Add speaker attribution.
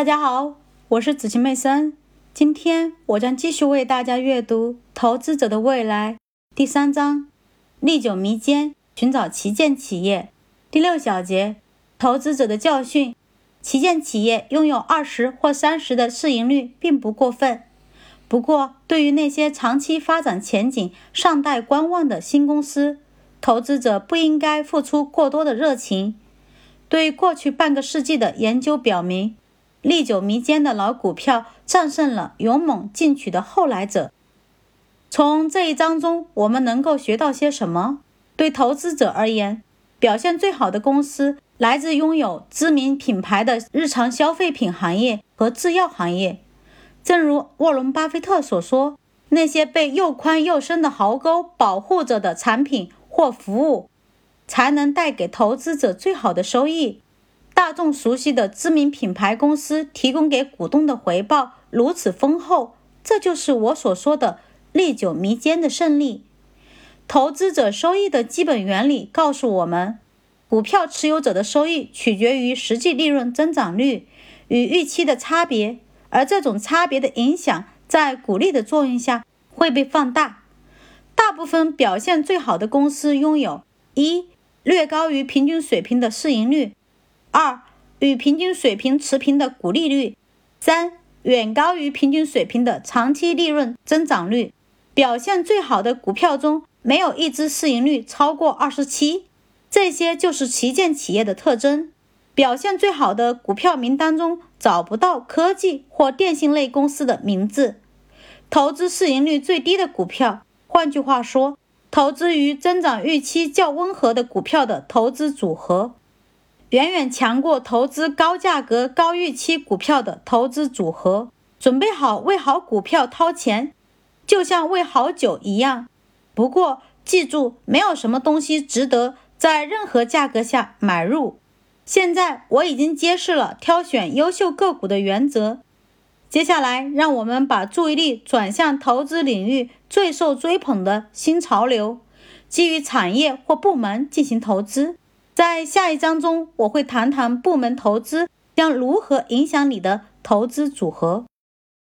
Speaker 1: 大家好，我是子晴妹森。今天我将继续为大家阅读《投资者的未来》第三章：历久弥坚，寻找旗舰企业。第六小节：投资者的教训。旗舰企业拥有二十或三十的市盈率并不过分。不过，对于那些长期发展前景尚待观望的新公司，投资者不应该付出过多的热情。对过去半个世纪的研究表明，历久弥坚的老股票战胜了勇猛进取的后来者。从这一章中，我们能够学到些什么？对投资者而言，表现最好的公司来自拥有知名品牌的日常消费品行业和制药行业。正如沃伦·巴菲特所说，那些被又宽又深的壕沟保护着的产品或服务，才能带给投资者最好的收益。大众熟悉的知名品牌公司提供给股东的回报如此丰厚，这就是我所说的历久弥坚的胜利。投资者收益的基本原理告诉我们，股票持有者的收益取决于实际利润增长率与预期的差别。而这种差别的影响，在鼓励的作用下会被放大。大部分表现最好的公司拥有：一、略高于平均水平的市盈率；二、与平均水平持平的股利率；三、远高于平均水平的长期利润增长率。表现最好的股票中没有一只市盈率超过二十七。这些就是旗舰企业的特征。表现最好的股票名单中找不到科技或电信类公司的名字。投资市盈率最低的股票，换句话说，投资于增长预期较温和的股票的投资组合，远远强过投资高价格、高预期股票的投资组合。准备好为好股票掏钱，就像为好酒一样。不过记住，没有什么东西值得在任何价格下买入。现在我已经揭示了挑选优秀个股的原则。接下来，让我们把注意力转向投资领域最受追捧的新潮流，基于产业或部门进行投资。在下一章中，我会谈谈部门投资将如何影响你的投资组合。